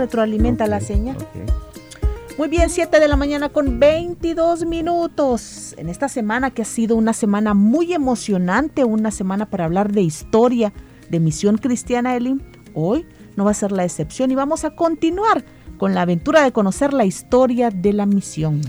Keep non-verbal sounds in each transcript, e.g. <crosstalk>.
Retroalimenta la señal. Muy bien, 7 de la mañana con 22 minutos. En esta semana que ha sido una semana muy emocionante, una semana para hablar de historia, de misión cristiana Elim, hoy no va a ser la excepción y vamos a continuar con la aventura de conocer la historia de la misión.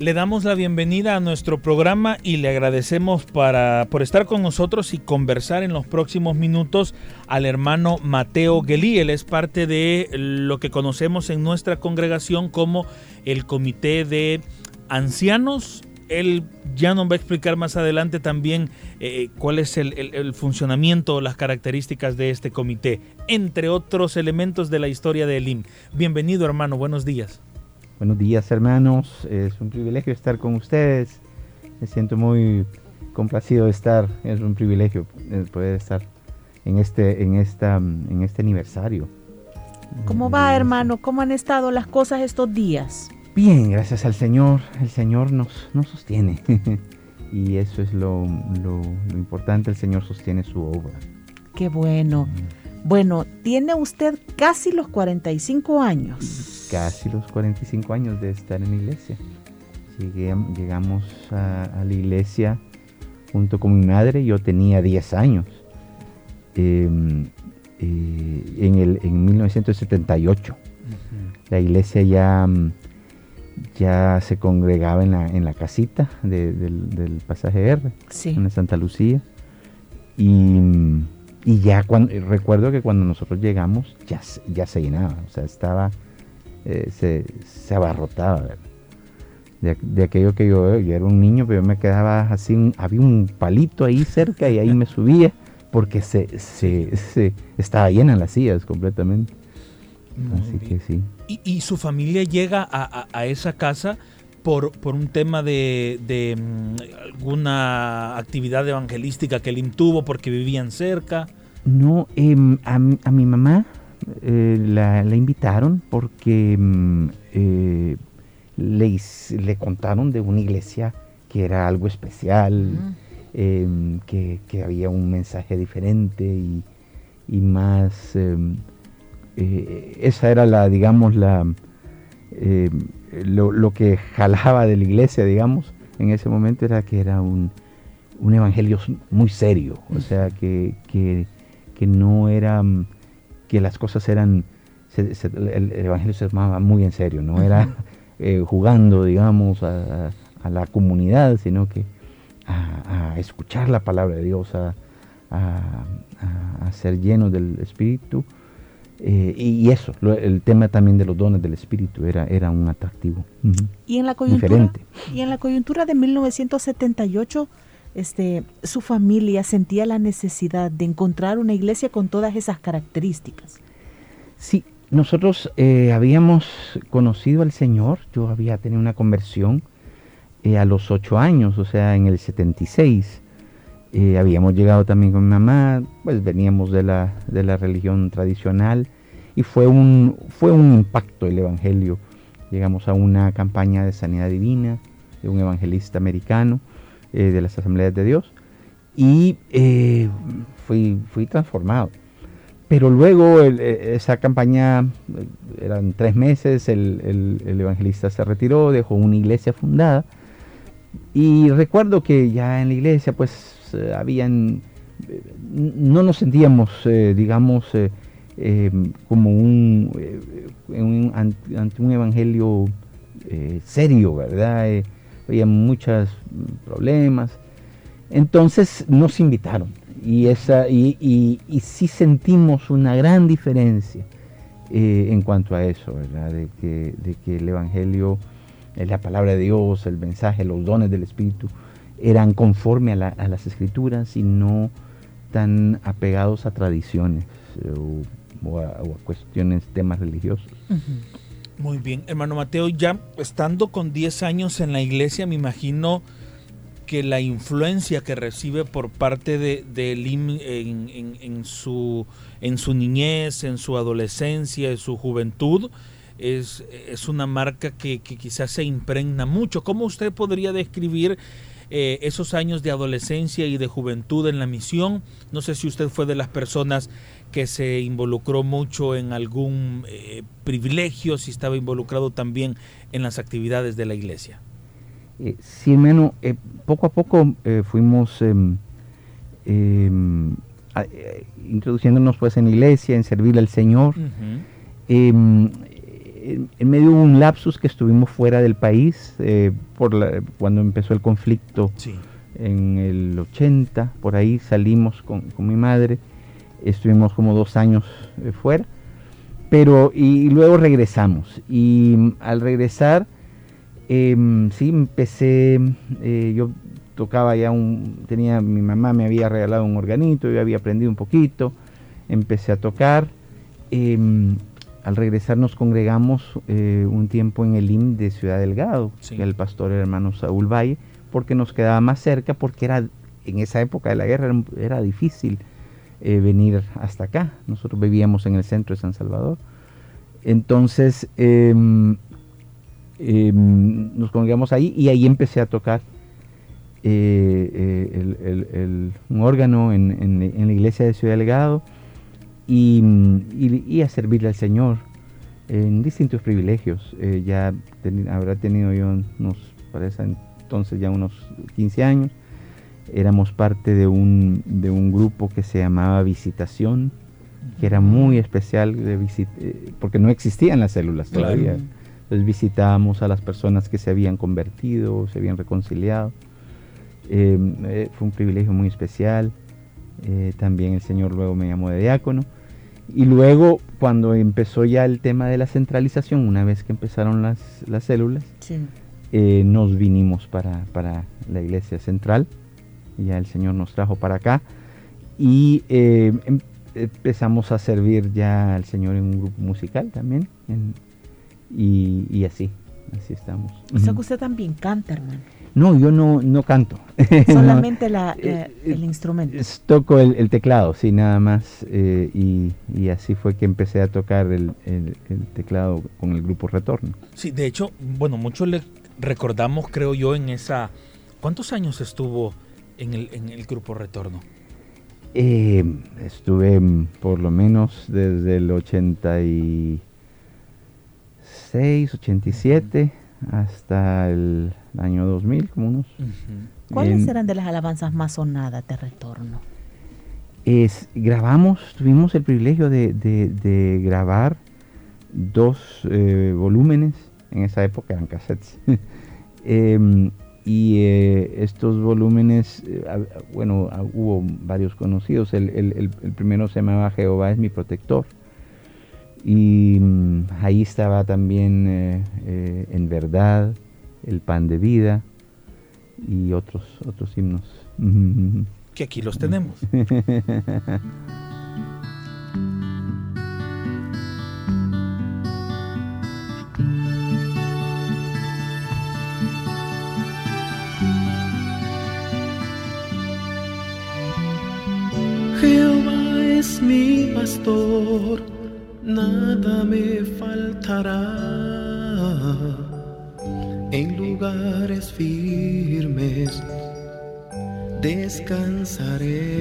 Le damos la bienvenida a nuestro programa y le agradecemos para, por estar con nosotros y conversar en los próximos minutos al hermano Mateo Gelí. Él es parte de lo que conocemos en nuestra congregación como el Comité de Ancianos. Él ya nos va a explicar más adelante también eh, cuál es el, el funcionamiento, las características de este comité, entre otros elementos de la historia de Elim. Bienvenido hermano, buenos días. Buenos días hermanos, es un privilegio estar con ustedes. Me siento muy complacido de estar, es un privilegio eh, poder estar en este, en esta, en este aniversario. ¿Cómo va hermano? ¿Cómo han estado las cosas estos días? Bien, gracias al Señor. El Señor nos, nos sostiene. <laughs> y eso es lo, lo, lo, importante, el Señor sostiene su obra. Qué bueno. Bueno, tiene usted casi los 45 años casi los 45 años de estar en la iglesia. Llegué, llegamos a, a, la iglesia junto con mi madre, yo tenía 10 años. Eh, eh, en, el, en 1978. Uh -huh. La iglesia ya, ya se congregaba en la, en la casita de, del, del, pasaje R, sí. en Santa Lucía. Y, y ya cuando, recuerdo que cuando nosotros llegamos ya, ya se llenaba, o sea, estaba eh, se, se, abarrotaba. De, de, aquello que yo, yo era un niño, pero yo me quedaba así, un, había un palito ahí cerca y ahí me subía porque se, se, se estaba llena las sillas completamente. Muy así bien. que sí. ¿Y, ¿Y, su familia llega a, a, a esa casa por, por, un tema de, de um, alguna actividad evangelística que él tuvo porque vivían cerca? No, eh, a, a mi mamá eh, la, la, invitaron porque eh, le, le, contaron de una iglesia que era algo especial, uh -huh. eh, que, que, había un mensaje diferente y, y más... esa era la, digamos, la, lo, lo, que jalaba de la iglesia, digamos, en ese momento era que era un, un evangelio muy serio, o sea, que, que, que no era que las cosas eran, se, se, el, el, Evangelio se tomaba muy en serio, no era <laughs> eh, jugando, digamos, a, a, a, la comunidad, sino que a, a, escuchar la palabra de Dios, a, ser llenos del Espíritu. Eh, y eso, lo, el tema también de los dones del Espíritu era, era un atractivo. Uh -huh. y, en la coyuntura, Diferente. y en la coyuntura de 1978 este, su familia sentía la necesidad de encontrar una iglesia con todas esas características. Sí, nosotros eh, habíamos conocido al Señor, yo había tenido una conversión eh, a los ocho años, o sea, en el 76. Eh, habíamos llegado también con mamá, pues veníamos de la, de la religión tradicional y fue un, fue un impacto el Evangelio. Llegamos a una campaña de sanidad divina de un evangelista americano eh, de las asambleas de Dios y eh, fui, fui transformado. Pero luego el, esa campaña, eran tres meses, el, el, el, evangelista se retiró, dejó una iglesia fundada y recuerdo que ya en la iglesia pues habían, no nos sentíamos, eh, digamos, como un, un, ante un evangelio serio, ¿verdad? Había muchos problemas. Entonces nos invitaron y, esa, y, y, sí sentimos una gran diferencia eh, en cuanto a eso. De que, de que el Evangelio, eh, la palabra de Dios, el mensaje, los dones del Espíritu eran conforme a, la, a las escrituras y no tan apegados a tradiciones eh, o, a, cuestiones, temas religiosos. Muy bien, hermano Mateo, ya estando con 10 años en la iglesia, me imagino que la influencia que recibe por parte de, de en, su, en su niñez, en su adolescencia, en su juventud, es, es una marca que, quizás se impregna mucho. ¿Cómo usted podría describir eh, esos años de adolescencia y de juventud en la misión? No sé si usted fue de las personas que se involucró mucho en algún eh, privilegio, si estaba involucrado también en las actividades de la iglesia. Eh, sí, hermano, poco a poco fuimos em, em, introduciéndonos pues en la iglesia, en servir al Señor. En, medio de un lapsus que estuvimos fuera del país eh, por cuando empezó el conflicto en el 80, por ahí salimos con, mi madre, estuvimos como dos años eh, fuera, pero y, luego regresamos y mm, al regresar em, sí empecé, eh, yo tocaba ya un, tenía, mi mamá me había regalado un organito, yo había aprendido un poquito, empecé a tocar. Em, al regresar nos congregamos eh, un tiempo en el IM de Ciudad Delgado, que el pastor hermano Saúl Valle, porque nos quedaba más cerca, porque era en esa época de la guerra era, difícil eh, venir hasta acá. Nosotros vivíamos en el centro de San Salvador. Entonces em, em, nos congregamos ahí y ahí empecé a tocar eh, un órgano en, la iglesia de Ciudad Delgado y, a servirle al Señor en distintos privilegios. Eh, ya habrá tenido yo unos, para ese entonces ya unos 15 años. Éramos parte de un, de un grupo que se llamaba Visitación, que era muy especial de eh, porque no existían las células todavía. Entonces visitábamos a las personas que se habían convertido, se habían reconciliado. Eh, fue un privilegio muy especial. también el Señor luego me llamó de diácono. Y luego, cuando empezó ya el tema de la centralización, una vez que empezaron las, las células, eh, nos vinimos para, para, la iglesia central. Ya el Señor nos trajo para acá. Y eh, em, empezamos a servir ya al Señor en un grupo musical también. y, y, así, así estamos. O sea que usted también canta, hermano. No, yo no, no canto. <laughs> Solamente la, eh, el instrumento. Toco el, teclado, sí, nada más. Eh, y, así fue que empecé a tocar el, teclado con el grupo Retorno. Sí, de hecho, bueno, muchos le recordamos, creo yo, en esa... ¿Cuántos años estuvo en el, en el grupo Retorno? Eh, estuve por lo menos desde el 86, 87 hasta el año 2000, como unos. ¿Cuáles eran de las alabanzas más sonadas de retorno? Es, grabamos, tuvimos el privilegio de, grabar dos eh, volúmenes, en esa época eran cassettes. <laughs> Em, y eh, estos volúmenes, eh, bueno, hubo varios conocidos. El, el, primero se llamaba Jehová es mi protector. Y mm, ahí estaba también En verdad, el pan de vida y otros, otros himnos. Que aquí los tenemos. <laughs> mi pastor, nada me faltará en lugares firmes descansaré.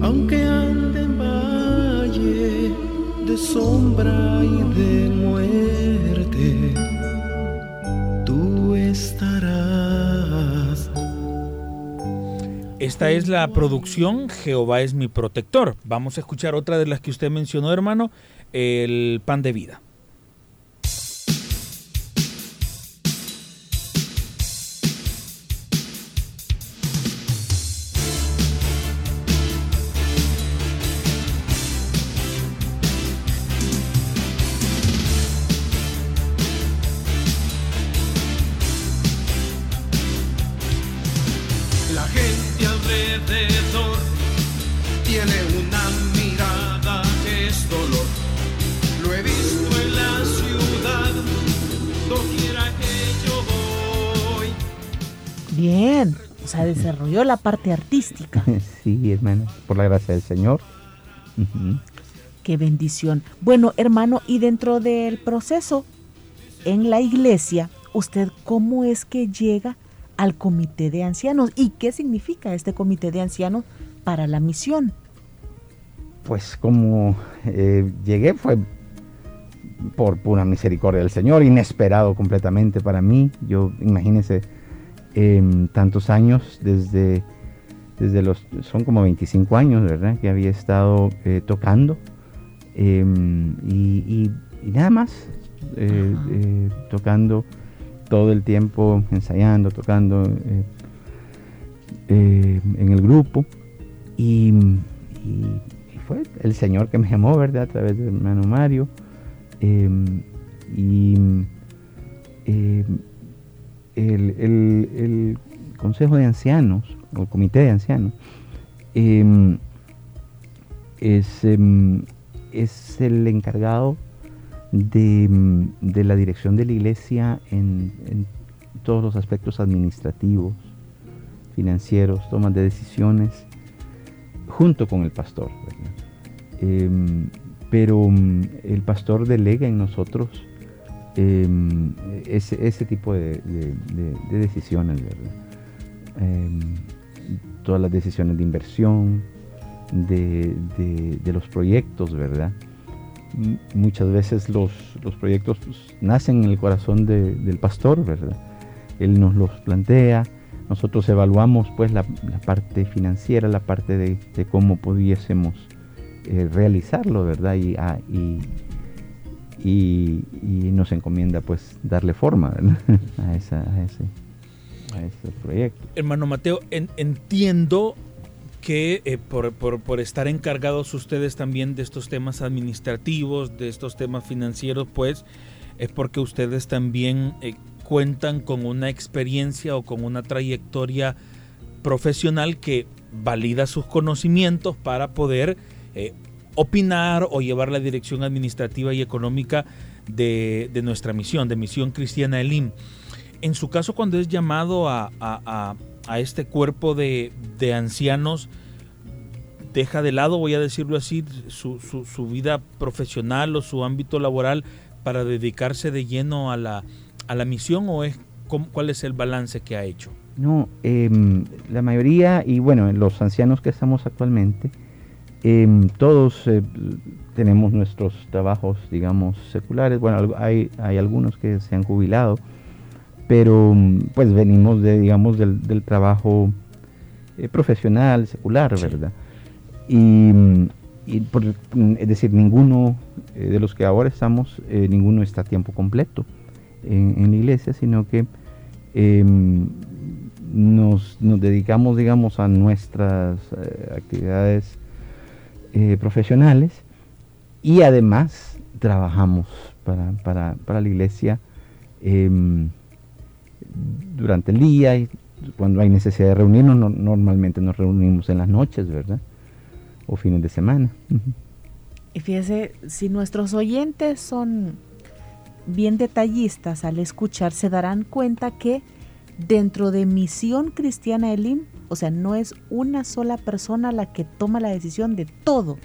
Aunque ande en valle de sombra y de muerte, tú estarás. Esta es la producción Jehová es mi protector. Vamos a escuchar otra de las que usted mencionó, hermano el pan de vida. Sea, desarrolló la parte artística. <laughs> sí, hermano, por la gracia del Señor. Qué bendición. Bueno, hermano, y dentro del proceso en la iglesia, ¿usted cómo es que llega al comité de ancianos? ¿Y qué significa este comité de ancianos para la misión? Pues como eh, llegué fue por pura misericordia del Señor, inesperado completamente para mí. Yo, imagínense, tantos años desde, desde los, son como 25 años, ¿verdad? Que había estado eh, tocando em, y, y- y nada más, eh, eh, tocando todo el tiempo, ensayando, tocando en el grupo. Y, fue el Señor que me llamó, ¿verdad? A través del hermano Mario. Em, y em, el, Consejo de Ancianos, o el Comité de Ancianos, em, es, em, es el encargado de, em, de la dirección de la iglesia en, todos los aspectos administrativos, financieros, tomas de decisiones, junto con el pastor. pero el pastor delega en nosotros em, ese, ese tipo de, de- de- de decisiones, ¿verdad? Em, todas las decisiones de inversión, de, los proyectos, ¿verdad? Muchas veces los, los proyectos pues, nacen en el corazón de- del pastor, ¿verdad? Él nos los plantea, nosotros evaluamos pues la, parte financiera, la parte de, cómo pudiésemos eh, realizarlo, ¿verdad? Y, ah, y- nos encomienda pues darle forma <laughs> a, ese, proyecto. Hermano Mateo, en- entiendo que eh, por estar encargados ustedes también de estos temas administrativos, de estos temas financieros, pues es porque ustedes también eh, cuentan con una experiencia o con una trayectoria profesional que valida sus conocimientos para poder eh, opinar o llevar la dirección administrativa y económica de, de nuestra misión, de Misión Cristiana Elim. En su caso, cuando es llamado a, a- a- este cuerpo de, de ancianos, deja de lado, voy a decirlo así, su, su- vida profesional o su ámbito laboral para dedicarse de lleno a la, a la misión o es cuál es el balance que ha hecho? No, em, la mayoría, y bueno, los ancianos que estamos actualmente, em, todos eh, tenemos nuestros trabajos, digamos, seculares. Bueno, hay, hay algunos que se han jubilado, pero mm, pues venimos de, digamos, del, del trabajo eh, profesional, secular, Sí. ¿verdad? Y, mm, y por- mm, es decir, ninguno eh, de los que ahora estamos, ninguno está a tiempo completo en, en la iglesia, sino que em, nos, nos dedicamos, digamos, a nuestras actividades eh, profesionales y además trabajamos para, para- para la iglesia em, durante el día y cuando hay necesidad de reunirnos, no- normalmente nos reunimos en las noches, ¿verdad? O fines de semana. Y fíjese, si nuestros oyentes son bien detallistas al escuchar, se darán cuenta que dentro de Misión Cristiana Elim, o sea, no es una sola persona la que toma la decisión de todo,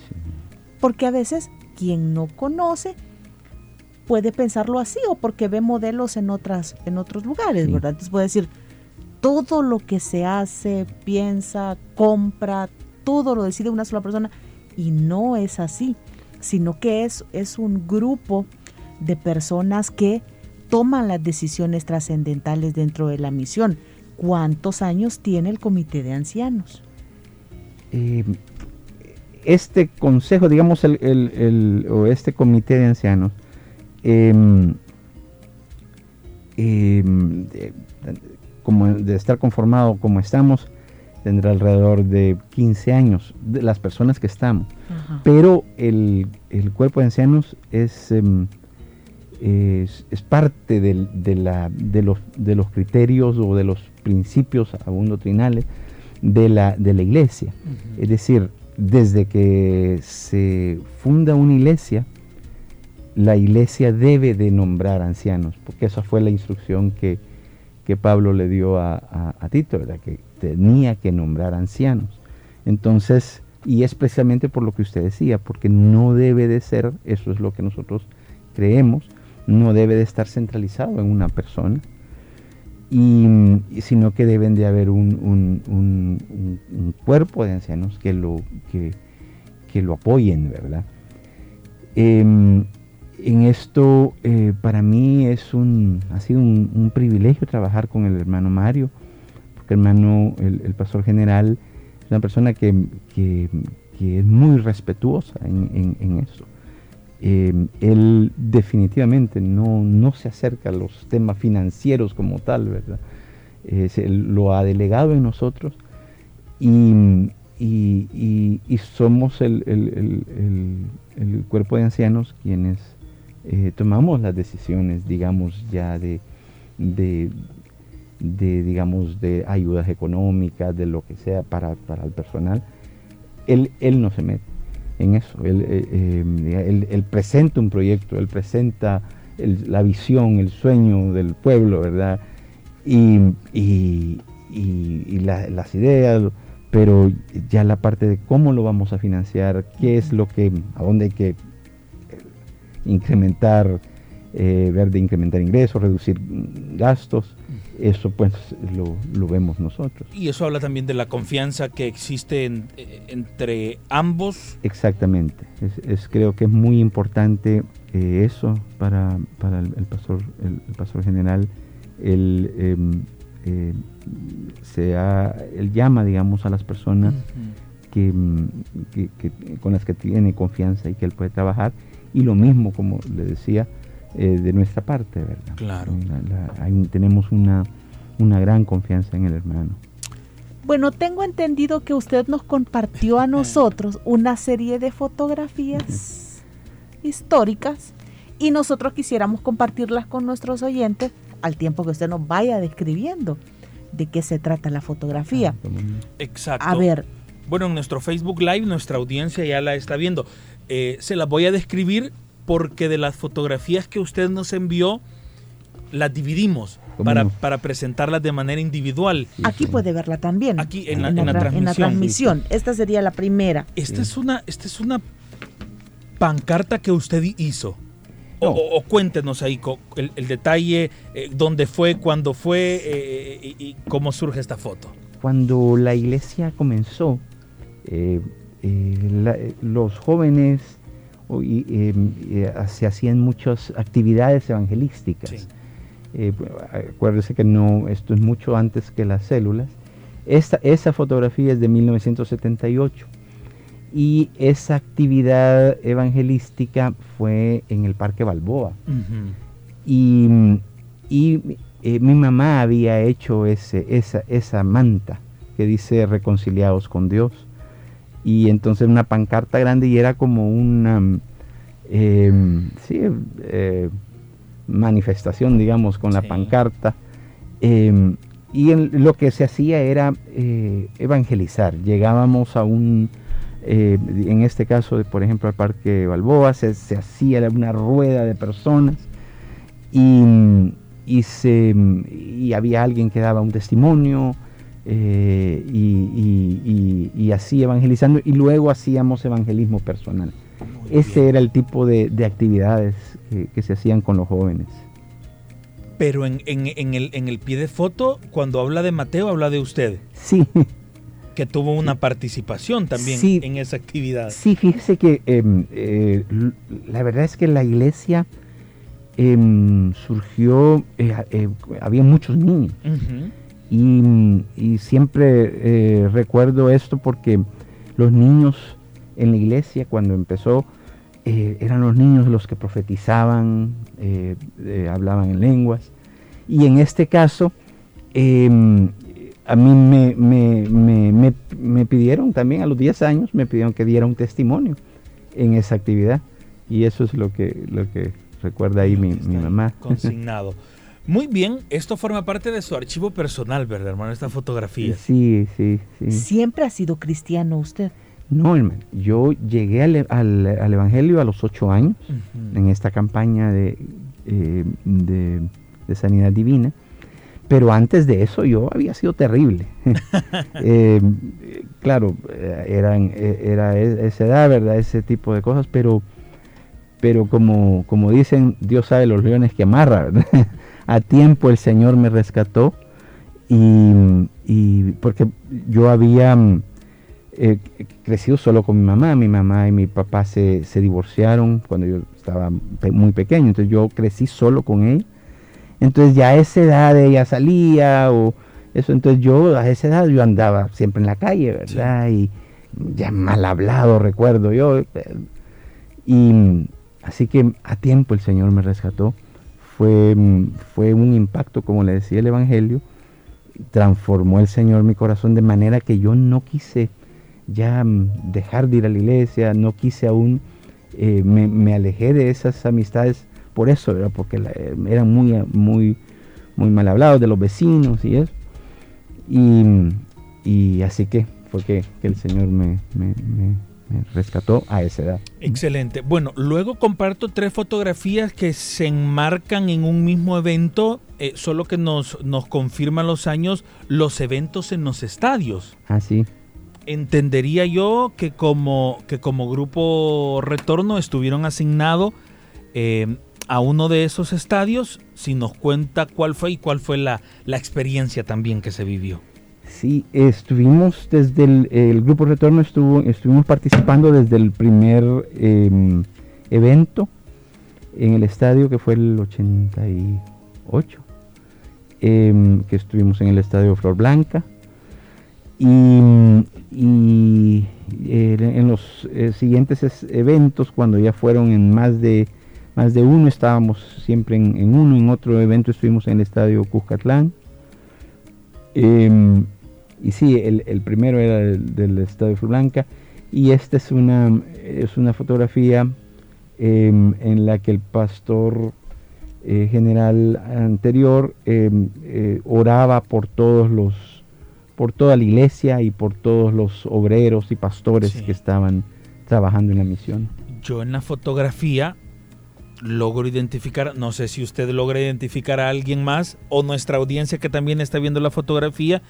porque a veces quien no conoce puede pensarlo así o porque ve modelos en otras en otros lugares, Sí. ¿verdad? Entonces puede decir todo lo que se hace, piensa, compra, todo lo decide una sola persona y no es así, sino que es es un grupo de personas que toman las decisiones trascendentales dentro de la misión. ¿Cuántos años tiene el comité de ancianos? Eh, este consejo, digamos, el, el- el- o este comité de ancianos, em, em, de, como de estar conformado como estamos, tendrá alrededor de 15 años, de las personas que estamos. Pero el, el cuerpo de ancianos es, em, es, es parte de, la- de los, de los criterios o de los principios aún doctrinales de la, de la iglesia. Es decir, desde que se funda una iglesia, la iglesia debe de nombrar ancianos, porque esa fue la instrucción que, que Pablo le dio a, a- a Tito, ¿verdad? que tenía que nombrar ancianos. Entonces, y es precisamente por lo que usted decía, porque no debe de ser, eso es lo que nosotros creemos, no debe de estar centralizado en una persona, y, sino que deben de haber un, un- un- cuerpo de ancianos que lo, que, que lo apoyen, ¿verdad? Em, en esto, eh, para mí es un, ha sido un, privilegio trabajar con el hermano Mario, porque hermano, el, pastor general, es una persona que, que- es muy respetuosa en, en- en eso. Eh, él definitivamente no, no se acerca a los temas financieros como tal, ¿verdad? Eh, lo ha delegado en nosotros y, y- somos el- el- el cuerpo de ancianos quienes eh, tomamos las decisiones, digamos, ya de, de, de, digamos, de ayudas económicas, de lo que sea para, para el personal. Él, él no se mete en eso. Él, eh, eh, él- presenta un proyecto, él presenta la visión, el sueño del pueblo, ¿verdad? Y, y- y- y la- las ideas, pero ya la parte de cómo lo vamos a financiar, qué es lo que, a dónde hay que eh, incrementar, ver de incrementar ingresos, reducir mm, gastos, eso pues lo, lo vemos nosotros. Y eso habla también de la confianza que existe en- eh, entre ambos. Exactamente. Es, es- creo que es muy importante eh, eso para, para el, el pastor, el, el pastor general. Él, em, eh, se ha- él llama, digamos, a las personas que, mm, que- que- con las que tiene confianza y que él puede trabajar. Y lo mismo, como le decía, eh, de nuestra parte, ¿verdad? Claro. La- la- hay un- tenemos una, una gran confianza en el hermano. Bueno, tengo entendido que usted nos compartió a nosotros una serie de fotografías históricas y nosotros quisiéramos compartirlas con nuestros oyentes al tiempo que usted nos vaya describiendo de qué se trata la fotografía. Ah, Exacto. A ver, Bueno, en nuestro Facebook Live nuestra audiencia ya la está viendo. Eh, se las voy a describir porque de las fotografías que usted nos envió, las dividimos ¿Cómo para, no? para presentarlas de manera individual. Aquí puede verla también. Aquí en la- en en la tra- en la transmisión. transmisión. Esta sería la primera. Esta Sí. es una, esta es una pancarta que usted hizo. O, No. o- o cuéntenos ahí el, el detalle, eh, dónde fue, cuándo fue eh, y, y cómo surge esta foto. Cuando la iglesia comenzó, eh, eh, la- eh, los jóvenes y, eh, eh, se hacían muchas actividades evangelísticas. Sí. Eh, acuérdese que no, esto es mucho antes que las células. Esta, esa fotografía es de 1978 y esa actividad evangelística fue en el Parque Balboa. Y, y, eh, mi mamá había hecho ese, esa, esa manta que dice reconciliados con Dios. Y entonces una pancarta grande y era como una mm, em, sí, eh, manifestación, digamos, con la pancarta. Em, y en- lo que se hacía era eh, evangelizar. Llegábamos a un, eh, en este caso, por ejemplo, al Parque Balboa, se, se hacía una rueda de personas y, y se, y había alguien que daba un testimonio eh, y, y- y- y así evangelizando y luego hacíamos evangelismo personal. Muy Ese bien. era el tipo de, de actividades que, que se hacían con los jóvenes. Pero en, en- en el, en el pie de foto, cuando habla de Mateo, habla de usted, Sí, <laughs> que tuvo una participación también Sí. en esa actividad. sí, fíjese que em, eh, la verdad es que la iglesia em, surgió, eh, había muchos niños. Ujú. Y, y siempre eh, recuerdo esto porque los niños en la iglesia cuando empezó eh, eran los niños los que profetizaban, eh, eh, hablaban en lenguas. Y en este caso, em, a mí me, me- me- me- me pidieron también a los 10 años, me pidieron que diera un testimonio en esa actividad. Y eso es lo que, lo que recuerda ahí mi, mi mamá. Consignado. Muy bien, esto forma parte de su archivo personal, ¿verdad, hermano? Esta fotografía. Sí, sí, sí. Siempre ha sido cristiano usted. No, hermano, yo llegué al, al- al Evangelio a los ocho años en esta campaña de, eh, de- de sanidad divina, pero antes de eso yo había sido terrible. <laughs> <laughs> Eh, claro, eh, eran, era e- esa edad, ¿verdad? Ese tipo de cosas, pero, pero como, como dicen, Dios sabe los leones que amarra, ¿verdad? <laughs> A tiempo el Señor me rescató y, y porque yo había mm, eh, crecido solo con mi mamá, mi mamá y mi papá se, se divorciaron cuando yo estaba muy pequeño, entonces yo crecí solo con ella. Entonces ya a esa edad ella salía o eso, entonces yo a esa edad yo andaba siempre en la calle, ¿verdad? Y ya mal hablado recuerdo yo. Y así que a tiempo el Señor me rescató. Fue, mm, fue un impacto, como le decía el Evangelio, transformó el Señor mi corazón de manera que yo no quise ya mm, dejar de ir a la iglesia, no quise aún, eh, me, alejé de esas amistades por eso, ¿verdad? porque eh, eran muy, muy, muy mal hablados de los vecinos y eso. Y, así que fue que, que el Señor me rescató a esa edad. Excelente. Bueno, luego comparto tres fotografías que se enmarcan en un mismo evento, eh, solo que nos, nos confirman los años, los eventos en los estadios. Así. Entendería yo que como, que como grupo retorno estuvieron asignados eh, a uno de esos estadios, si nos cuenta cuál fue y cuál fue la, la experiencia también que se vivió. Sí, estuvimos desde el, el grupo Retorno, estuvo, estuvimos participando desde el primer em, evento en el estadio que fue el 88, em, que estuvimos en el estadio Flor Blanca. Y, en los eh, siguientes es- eventos, cuando ya fueron en más de, más de uno, estábamos siempre en, en uno, en otro evento estuvimos en el estadio Cuscatlán. Em, y sí, el, el primero era del, del Estadio Flor Blanca. Y esta es una, es una fotografía em, en la que el pastor eh, general anterior em, eh, oraba por todos los por toda la iglesia y por todos los obreros y pastores Sí. que estaban trabajando en la misión. Yo en la fotografía logro identificar, no sé si usted logra identificar a alguien más o nuestra audiencia que también está viendo la fotografía,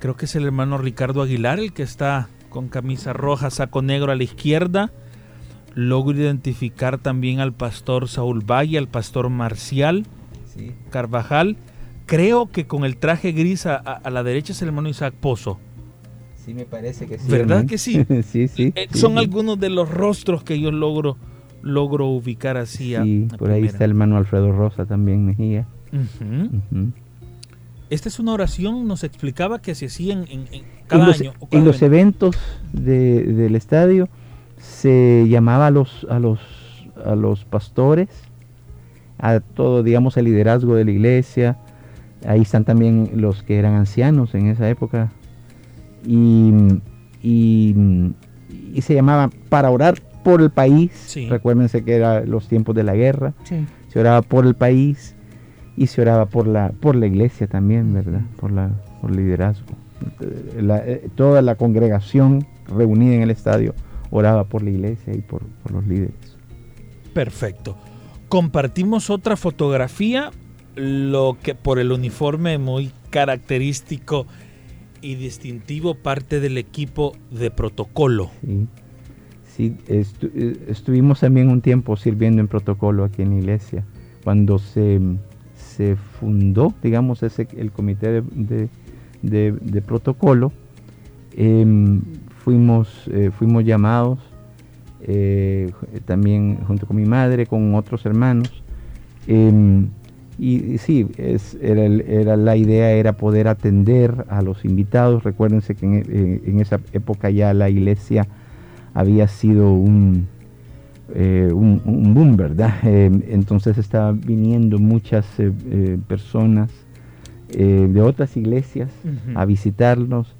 creo que es el hermano Ricardo Aguilar el que está con camisa roja, saco negro a la izquierda. Logro identificar también al pastor Saúl Valle, al pastor Marcial Carvajal. Creo que con el traje gris a, la derecha es el hermano Isaac Pozo. Sí, me parece que sí, ¿Verdad hermano. que sí? <laughs> sí, sí. Eh, sí, son sí. algunos de los rostros que yo logro, logro ubicar así. a- Sí, a por ahí está el hermano Alfredo Rosa también, Mejía. Ujú. Ujú. Esta es una oración, nos explicaba que se hacía en, en- en cada en los, año. o cada en los evento. eventos de- del estadio se llamaba a los, a los, a los pastores, a todo, digamos, el liderazgo de la iglesia. Ahí están también los que eran ancianos en esa época. Y, y, y se llamaba para orar por el país. Sí. Recuérdense que eran los tiempos de la guerra. Sí. Se oraba por el país y se oraba por la, por la iglesia también, ¿verdad? Por, la, por liderazgo. La- eh, toda la congregación reunida en el estadio oraba por la iglesia y por, por los líderes. Perfecto. Compartimos otra fotografía, lo que por el uniforme muy característico y distintivo parte del equipo de protocolo. Sí, Sí, estu- eh, estuvimos también un tiempo sirviendo en protocolo aquí en la iglesia. Cuando se, se fundó, digamos, ese, el comité de, protocolo, em, fuimos, eh, fuimos llamados eh, también junto con mi madre, con otros hermanos. em, y, y sí, es, era, la idea era poder atender a los invitados. Recuérdense que en, eh, en esa época ya la iglesia había sido un, eh, un, un boom, ¿verdad? <laughs> Eh, entonces estaban viniendo muchas eh, personas de otras iglesias a visitarnos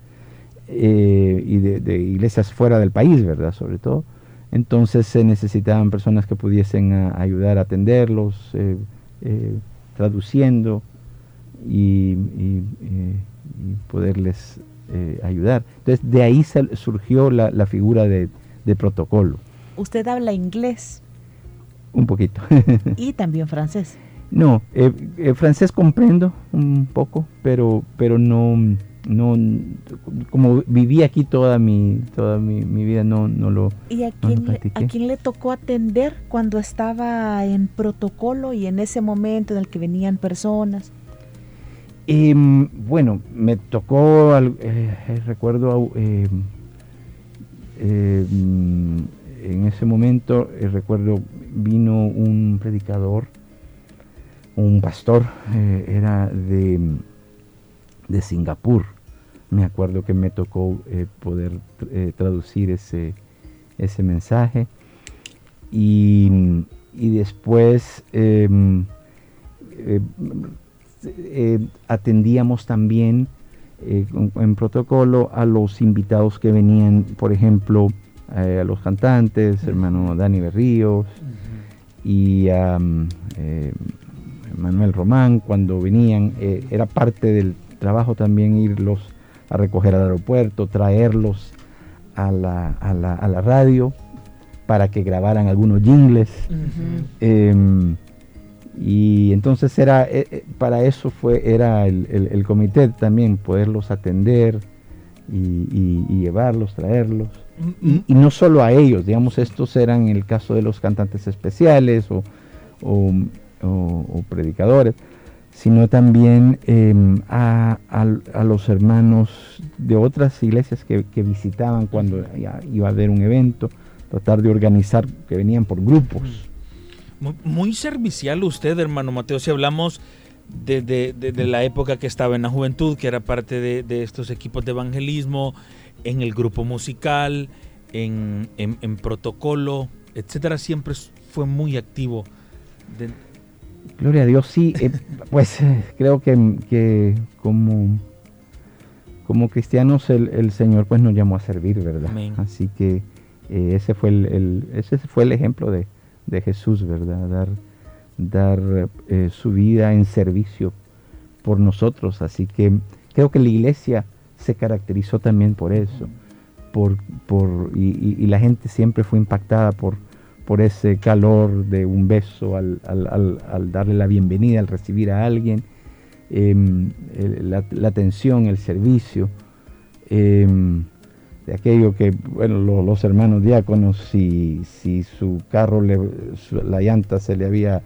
y de, de iglesias fuera del país, ¿verdad? Sobre todo. Entonces se necesitaban personas que pudiesen a- ayudar a atenderlos, traduciendo y, y, y poderles ayudar. Entonces de ahí surgió la, la figura de, de protocolo, Usted habla inglés un poquito. y también francés. <laughs> No, eh, eh, francés comprendo un poco, pero, pero no, no, como viví aquí toda mi, toda mi, mi vida, no, no lo, ¿Y a no lo quién, le, a quién le tocó atender cuando estaba en protocolo y en ese momento en el que venían personas? Em, bueno, me tocó, al- eh, em, em, en ese momento, eh, recuerdo, vino un predicador, un pastor, eh, era de, de Singapur. Me acuerdo que me tocó eh, poder traducir ese, ese mensaje. Y, y después em, eh, atendíamos también en protocolo a los invitados que venían, por ejemplo, eh, a los cantantes, hermano Dani Berríos y a eh, Manuel Román, cuando venían, eh, era parte del trabajo también irlos a recoger al aeropuerto, traerlos a la, a la- a la radio para que grabaran algunos jingles. Em, y entonces era para eso fue era el, el- el comité también poderlos atender y, y- y llevarlos traerlos y, y no solo a ellos digamos estos eran el caso de los cantantes especiales o, o- o- o predicadores sino también em, a, a- a los hermanos de otras iglesias que, que visitaban cuando iba a haber un evento tratar de organizar que venían por grupos. Muy, muy servicial usted, hermano Mateo, si hablamos de, de- de- de la época que estaba en la juventud, que era parte de, de estos equipos de evangelismo, en el grupo musical, en, en- en protocolo, etcétera, siempre fue muy activo. De- Gloria a Dios, sí, eh, <laughs> pues eh, creo que, que como, como cristianos el, el Señor pues nos llamó a servir, ¿verdad? Amén. Así que eh, ese, fue el, el- ese fue el ejemplo de, de Jesús, ¿verdad? Dar, dar su vida en servicio por nosotros. Así que creo que la iglesia se caracterizó también por eso. Por, por, y, la gente siempre fue impactada por, por ese calor de un beso al, al- darle la bienvenida, al recibir a alguien, em, la, atención, el servicio, em, de aquello que, bueno, lo- los hermanos diáconos, si, si su carro, le, la llanta se le había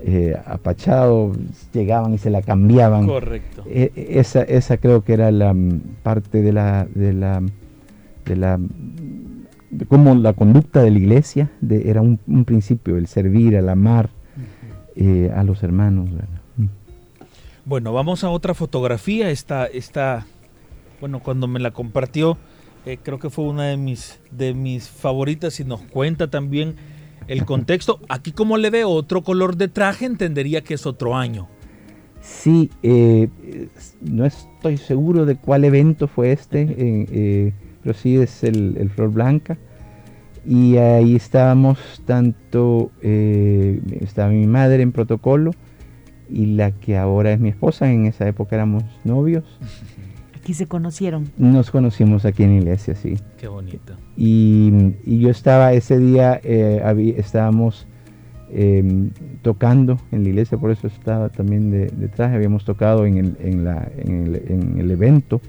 eh, apachado, llegaban y se la cambiaban. Correcto. E- e- esa, esa creo que era la mm, parte de la, de la, de la, de cómo la conducta de la iglesia de- era un, un principio, el servir, el amar eh, a los hermanos. Mm. Bueno, vamos a otra fotografía. Esta, esta bueno, cuando me la compartió, eh, creo que fue una de mis, de mis favoritas y nos cuenta también el contexto. Aquí como le veo otro color de traje, entendería que es otro año. Sí, eh, no estoy seguro de cuál evento fue este, eh, eh, pero sí es el, el Flor Blanca. Y ahí estábamos tanto, estaba mi madre en protocolo y la que ahora es mi esposa, en esa época éramos novios. Aquí se conocieron. Nos conocimos aquí en la iglesia, sí. Qué bonito. Y, y yo estaba ese día, eh, habí- estábamos eh, tocando en la iglesia, por eso estaba también de, de traje, habíamos tocado en el, en la- en el- en el evento.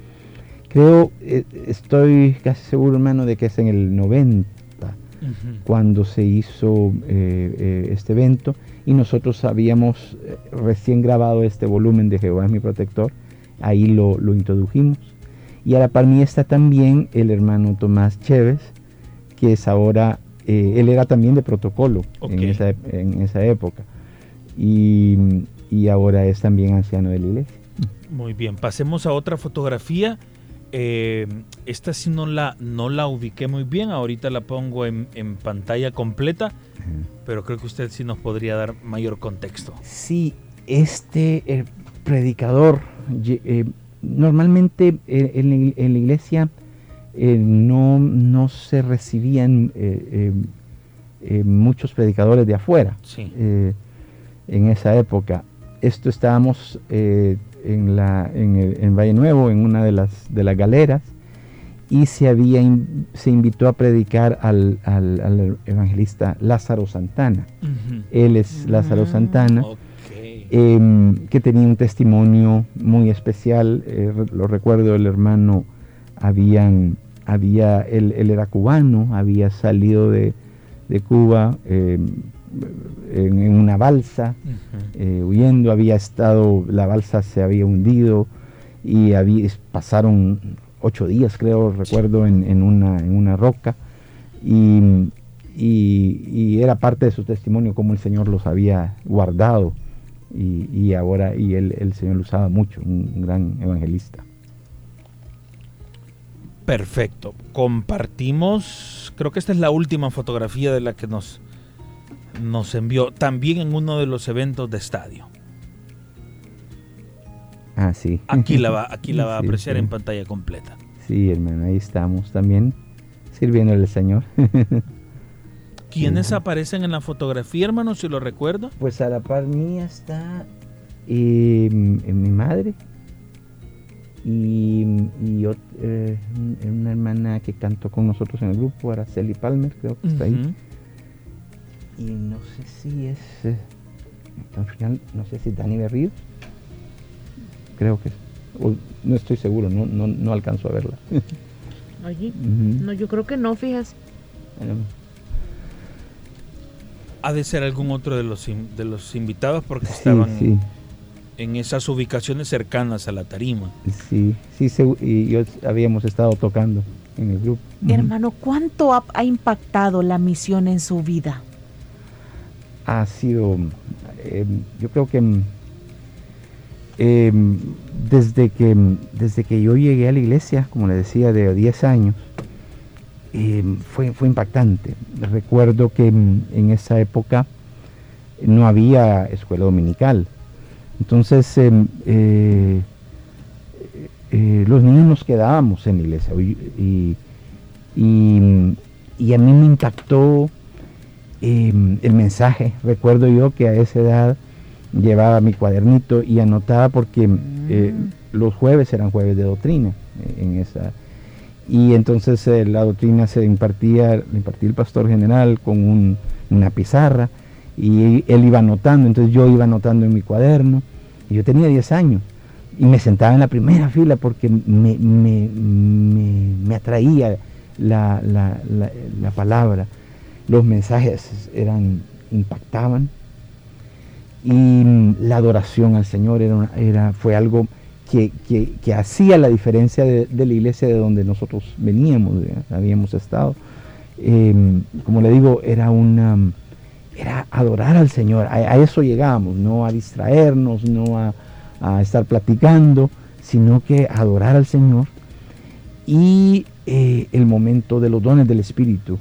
Creo, eh, estoy casi seguro, hermano, de que es en el 90 cuando se hizo eh, eh, este evento y nosotros habíamos recién grabado este volumen de Jehová es mi protector, ahí lo, lo introdujimos. Y a la par mí está también el hermano Tomás Chévez, que es ahora, eh, él era también de protocolo en, esa, en esa época. Y, y ahora es también anciano de la iglesia. Muy bien, pasemos a otra fotografía. Eh, esta sí no la, no la ubiqué muy bien, ahorita la pongo en, en pantalla completa, pero creo que usted sí nos podría dar mayor contexto. Sí, este eh, predicador, eh, normalmente eh, en, la ig- en la iglesia eh, no, no se recibían eh, eh, eh, muchos predicadores de afuera Sí. eh, en esa época. Esto estábamos eh, en, la, en, el- en Valle Nuevo, en una de las, de las galeras, y se, había in- se invitó a predicar al, al- al evangelista Lázaro Santana. Él es Lázaro Mm. Santana. Em, que tenía un testimonio muy especial. eh, lo recuerdo, el hermano habían, había, él, él era cubano, había salido de, de Cuba em, en, en una balsa, eh, huyendo, había estado, la balsa se había hundido y había, pasaron ocho días, creo, recuerdo, en, en una, en una roca. Y, y- y era parte de su testimonio cómo el Señor los había guardado. Y, y ahora, y él, el Señor lo usaba mucho, un, gran evangelista. Perfecto. Compartimos, creo que esta es la última fotografía de la que nos, nos envió, también en uno de los eventos de estadio. Ah, sí. Aquí la va, aquí la <laughs> va a Sí, apreciar sí. en pantalla completa. Sí, hermano, ahí estamos también sirviéndole al Señor. <laughs> ¿Quiénes Sí. aparecen en la fotografía, hermano, si lo recuerdo? Pues a la par mía está eh, mi madre y, y ot- eh, un- una hermana que cantó con nosotros en el grupo, Araceli Palmer, creo que está ahí. Y no sé si es, eh, al final, no sé si Dani Berríos. Creo que es. o no estoy seguro, no, no, no alcanzo a verla. Allí. <laughs> No, yo creo que no, fijas. Bueno, Ha de ser algún otro de los, in- de los invitados porque estaban sí, en esas ubicaciones cercanas a la tarima. sí, sí, y yo habíamos estado tocando en el grupo. Hermano, ¿cuánto ha, ha impactado la misión en su vida? ha sido, eh, yo creo que eh, desde que desde que yo llegué a la iglesia, como le decía, de 10 años, eh, fue, fue impactante. Recuerdo que mm, en esa época no había escuela dominical. Entonces, em, eh, eh, los niños nos quedábamos en la iglesia y, y- a mí me impactó eh, el mensaje. Recuerdo yo que a esa edad llevaba mi cuadernito y anotaba porque eh, los jueves eran jueves de doctrina en esa y entonces eh, la doctrina se impartía, impartía el pastor general con un- una pizarra y él iba anotando, entonces yo iba anotando en mi cuaderno y yo tenía 10 años y me sentaba en la primera fila porque me, me- me- me atraía la, la- la- la palabra, los mensajes eran, impactaban y la adoración al Señor era, una- era, fue algo que, hacía la diferencia de, la iglesia de donde nosotros veníamos, habíamos estado. Eh, como le digo, era una era adorar al Señor, a, eso llegábamos, no a distraernos, no a, estar platicando, sino que adorar al Señor. Y eh, el momento de los dones del Espíritu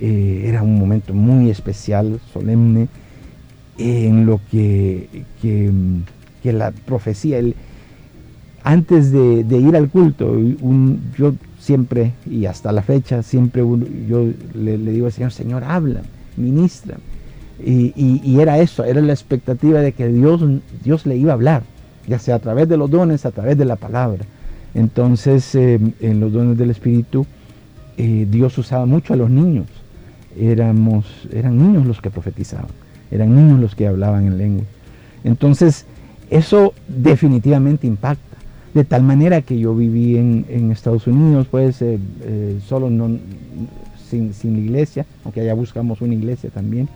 eh, era un momento muy especial, solemne, en lo que, que, que la profecía, el, antes de, ir al culto, yo siempre, y hasta la fecha, siempre yo le, digo al Señor, Señor, habla, ministra. Y, era eso, era la expectativa de que Dios, Dios le iba a hablar, ya sea a través de los dones, a través de la palabra. Entonces, eh, en los dones del Espíritu, eh, Dios usaba mucho a los niños. Éramos, eran niños los que profetizaban, eran niños los que hablaban en lengua. Entonces, eso definitivamente impacta. De tal manera que yo viví en, en Estados Unidos, pues, eh, eh, solo no, sin, sin la iglesia, aunque allá buscamos una iglesia también.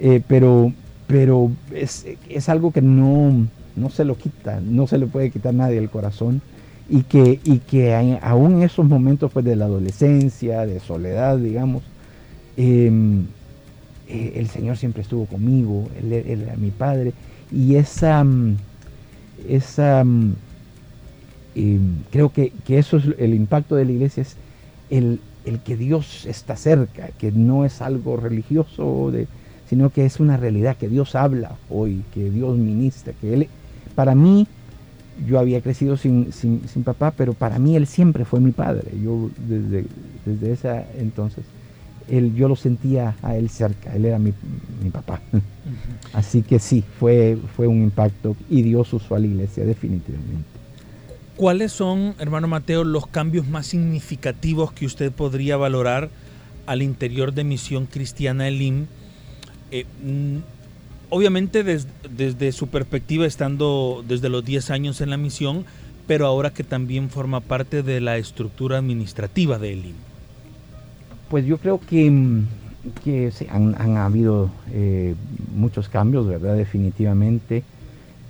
Eh, pero pero es, es algo que no, no se lo quita, no se le puede quitar nadie el corazón. Y que, y que aún en esos momentos pues, de la adolescencia, de soledad, digamos, em, eh, el Señor siempre estuvo conmigo, Él, era mi Padre. Y esa, mm, esa em, creo que, que eso es el impacto de la iglesia, es el, el que Dios está cerca, que no es algo religioso, de, sino que es una realidad, que Dios habla hoy, que Dios ministra, que Él, para mí, yo había crecido sin, sin, sin papá, pero para mí Él siempre fue mi padre. Yo desde, desde ese entonces, él, yo lo sentía a Él cerca, Él era mi, mi papá. Así que sí, fue, fue un impacto y Dios usó a la iglesia definitivamente. ¿Cuáles son, hermano Mateo, los cambios más significativos que usted podría valorar al interior de Misión Cristiana Elim? Eh, mm, obviamente des- desde su perspectiva estando desde los 10 años en la misión, pero ahora que también forma parte de la estructura administrativa de Elim. Pues yo creo que, mm, han habido eh, muchos cambios, ¿verdad? Definitivamente.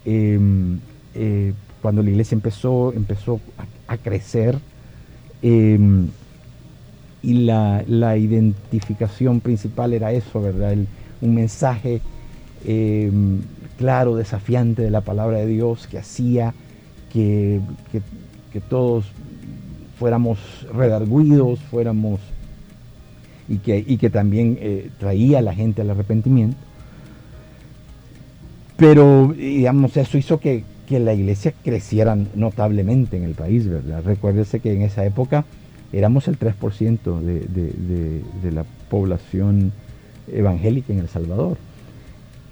Em, eh, cuando la iglesia empezó, empezó a, crecer em, y la, la identificación principal era eso, ¿verdad? Un mensaje em, claro, desafiante de la palabra de Dios que hacía que, que- que todos fuéramos redarguidos, fuéramos y que, y que también eh, traía a la gente al arrepentimiento. Pero, digamos, eso hizo que, que la iglesia creciera notablemente en el país, ¿verdad? Recuérdese que en esa época éramos el 3% de, de- de- de la población evangélica en El Salvador.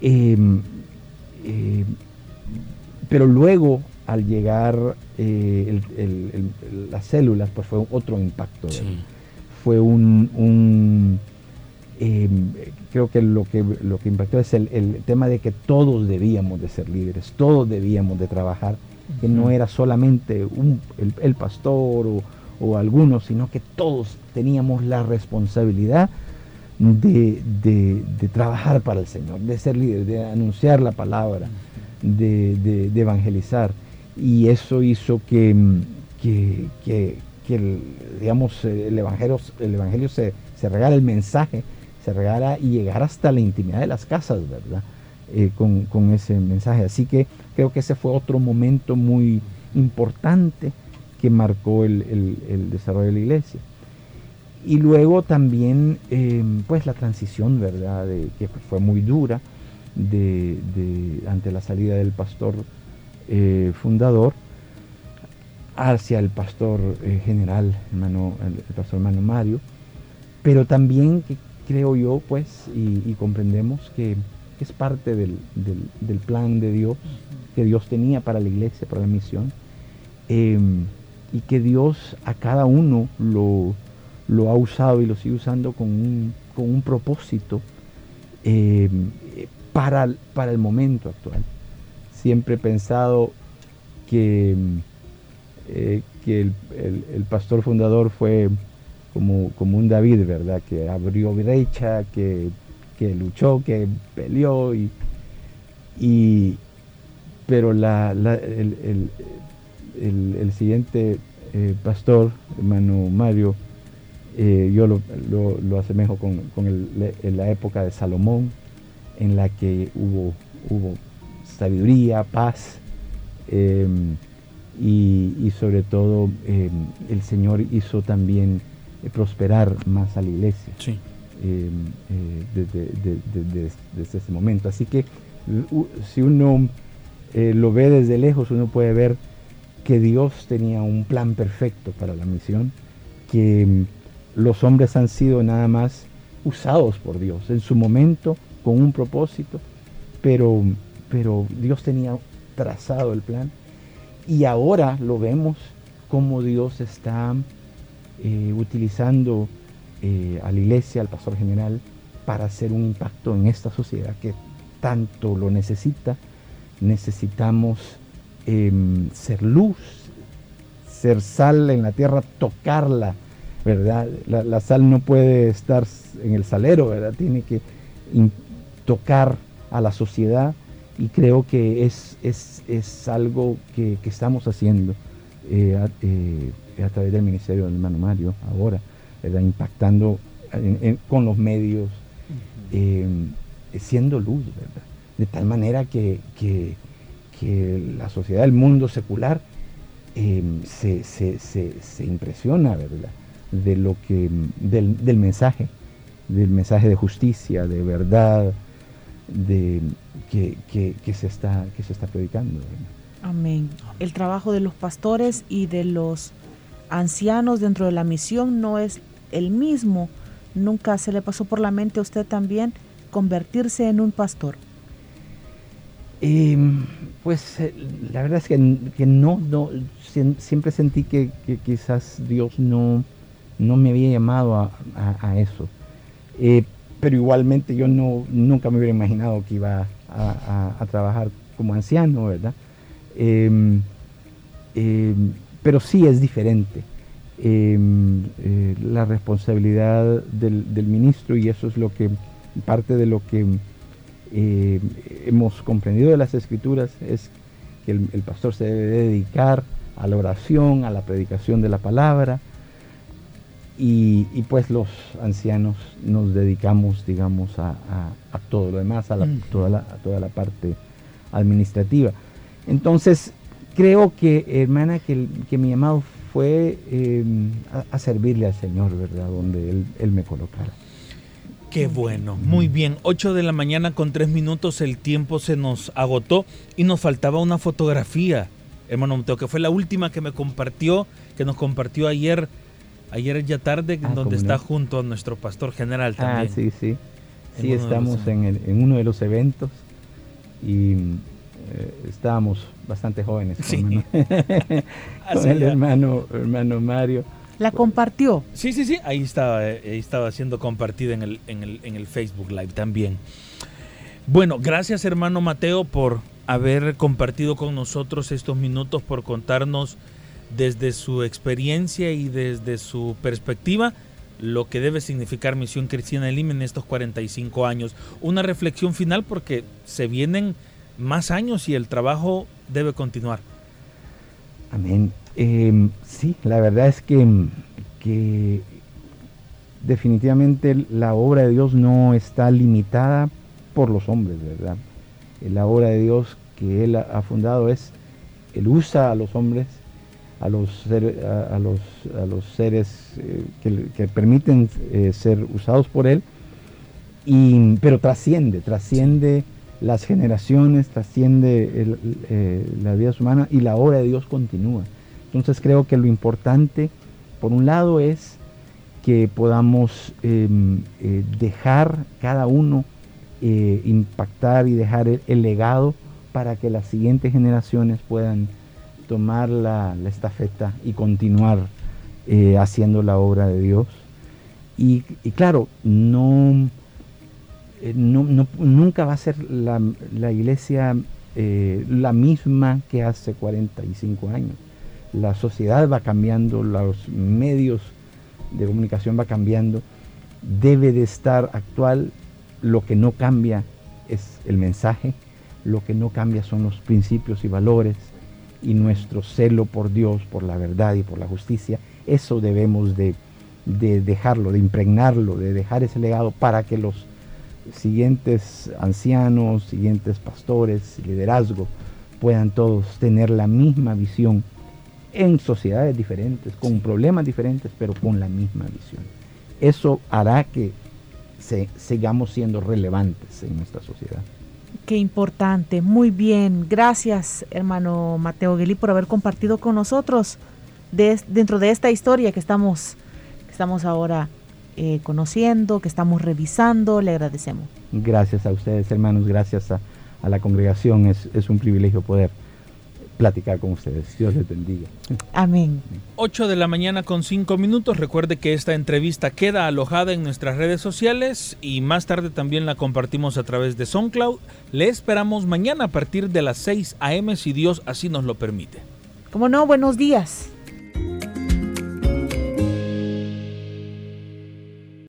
Em, eh, pero luego, al llegar eh, el- el- el- las células, pues fue otro impacto. fue un, un, eh, creo que lo que lo que impactó es el, el tema de que todos debíamos de ser líderes, todos debíamos de trabajar, que no era solamente un- el, el pastor o, o algunos, sino que todos teníamos la responsabilidad de, de- de trabajar para el Señor, de ser líderes, de anunciar la palabra, de, evangelizar. Y eso hizo que, que, que- que el, digamos, el Evangelio, el evangelio se, se regala, el mensaje se regala y llegar hasta la intimidad de las casas, ¿verdad? Eh, con, con ese mensaje. Así que creo que ese fue otro momento muy importante que marcó el, el- desarrollo de la iglesia. Y luego también, eh, pues la transición, ¿verdad? Que fue muy dura de, de- ante la salida del pastor eh, fundador hacia el pastor eh, general, el pastor hermano Mario, pero también que creo yo, pues, y, comprendemos que es parte del, plan de Dios, que Dios tenía para la iglesia, para la misión, eh, y que Dios a cada uno lo, ha usado y lo sigue usando con un, propósito eh, para, el momento actual. Siempre he pensado que, eh, que el pastor fundador fue como, como un David, ¿verdad? Que abrió brecha, que, que luchó, que peleó, y, y- pero la, el, el- el- siguiente eh, pastor, hermano Mario, eh, yo lo, lo- lo asemejo con, con la época de Salomón, en la que hubo, hubo sabiduría, paz, eh, y, y sobre todo eh, el Señor hizo también eh, prosperar más a la iglesia Sí. eh, eh, desde, de- de- de- desde ese momento. Así que si uno lo ve desde lejos, uno puede ver que Dios tenía un plan perfecto para la misión, que mm, los hombres han sido nada más usados por Dios en su momento con un propósito, pero, pero Dios tenía trazado el plan y ahora lo vemos como Dios está eh, utilizando eh, a la iglesia, al pastor general, para hacer un impacto en esta sociedad que tanto lo necesita. Necesitamos em, ser luz, ser sal en la tierra, tocarla, ¿verdad? La, sal no puede estar en el salero, ¿verdad? Tiene que tocar a la sociedad y creo que es, es, es algo que, estamos haciendo eh, eh, a través del ministerio del hermano Mario ahora, ¿verdad? impactando en- en- con los medios, eh, siendo luz, ¿verdad? de tal manera que, que- que la sociedad del mundo secular eh, se, se- se- se impresiona ¿verdad? de lo que del, del mensaje, del mensaje de justicia, de verdad, de que, que- que se está que se está predicando. ¿verdad? Amén. El trabajo de los pastores y de los ancianos dentro de la misión no es el mismo. Nunca se le pasó por la mente a usted también convertirse en un pastor. Eh, pues eh, la verdad es que, no, no siempre sentí que, quizás Dios no, no me había llamado a, eso. Eh, pero igualmente yo no, nunca me hubiera imaginado que iba a- trabajar como anciano, ¿verdad? Em, em, pero sí es diferente em, eh, la responsabilidad del, del ministro y eso es lo que parte de lo que eh, hemos comprendido de las escrituras es que el, el pastor se debe dedicar a la oración, a la predicación de la palabra y, y pues los ancianos nos dedicamos digamos a, a- a todo lo demás, a, la- Ujú. toda, la, a toda la parte administrativa. Entonces creo que hermana que, que mi llamado fue eh, a, a servirle al Señor, ¿verdad? Donde Él, él me colocara. Qué bueno, muy bien. 8 de la mañana con 3 minutos, el tiempo se nos agotó y nos faltaba una fotografía, hermano Mateo, que fue la última que me compartió, que nos compartió ayer, ayer ya tarde, Ah, donde está no. junto a nuestro pastor general Ah, también. sí, sí. En Sí, de estamos los- en, el- en uno de los eventos y eh, estábamos bastante jóvenes Sí. <laughs> con el hermano, hermano Mario. La compartió. Sí, sí, sí, ahí estaba, eh, ahí estaba siendo compartida en el, en, el, en el Facebook Live también. Bueno, gracias hermano Mateo por haber compartido con nosotros estos minutos, por contarnos desde su experiencia y desde su perspectiva lo que debe significar Misión Cristiana de Lima en estos 45 años. Una reflexión final porque se vienen más años y el trabajo debe continuar. Amén. Eh, sí, la verdad es que, que definitivamente la obra de Dios no está limitada por los hombres, ¿verdad? La obra de Dios que Él ha fundado es, Él usa a los hombres, a los, ser- a, a los, a los seres eh, que, que permiten eh, ser usados por Él, y, pero trasciende, trasciende las generaciones, trasciende el- eh, la vida humana y la obra de Dios continúa. Entonces creo que lo importante, por un lado, es que podamos eh, eh, dejar cada uno eh, impactar y dejar el, legado para que las siguientes generaciones puedan tomar la, la estafeta y continuar eh, haciendo la obra de Dios. Y claro, no, eh, no- nunca va a ser la, iglesia eh, la misma que hace 45 años. La sociedad va cambiando, los medios de comunicación va cambiando, debe de estar actual, lo que no cambia es el mensaje, lo que no cambia son los principios y valores y nuestro celo por Dios, por la verdad y por la justicia, eso debemos de, de dejarlo, de impregnarlo, de dejar ese legado para que los siguientes ancianos, siguientes pastores, liderazgo, puedan todos tener la misma visión en sociedades diferentes, con problemas diferentes, pero con la misma visión. Eso hará que se- sigamos siendo relevantes en nuestra sociedad. Qué importante, muy bien. Gracias, hermano Mateo Guelí, por haber compartido con nosotros de- dentro de esta historia que estamos, que estamos ahora eh, conociendo, que estamos revisando. Le agradecemos. Gracias a ustedes, hermanos, gracias a, a la congregación. Es, es un privilegio poder platicar con ustedes. Dios les bendiga. <laughs> Amén. 8 de la mañana con 5 minutos. Recuerde que esta entrevista queda alojada en nuestras redes sociales y más tarde también la compartimos a través de SoundCloud. Le esperamos mañana a partir de las 6 a.m. si Dios así nos lo permite. Como no, buenos días.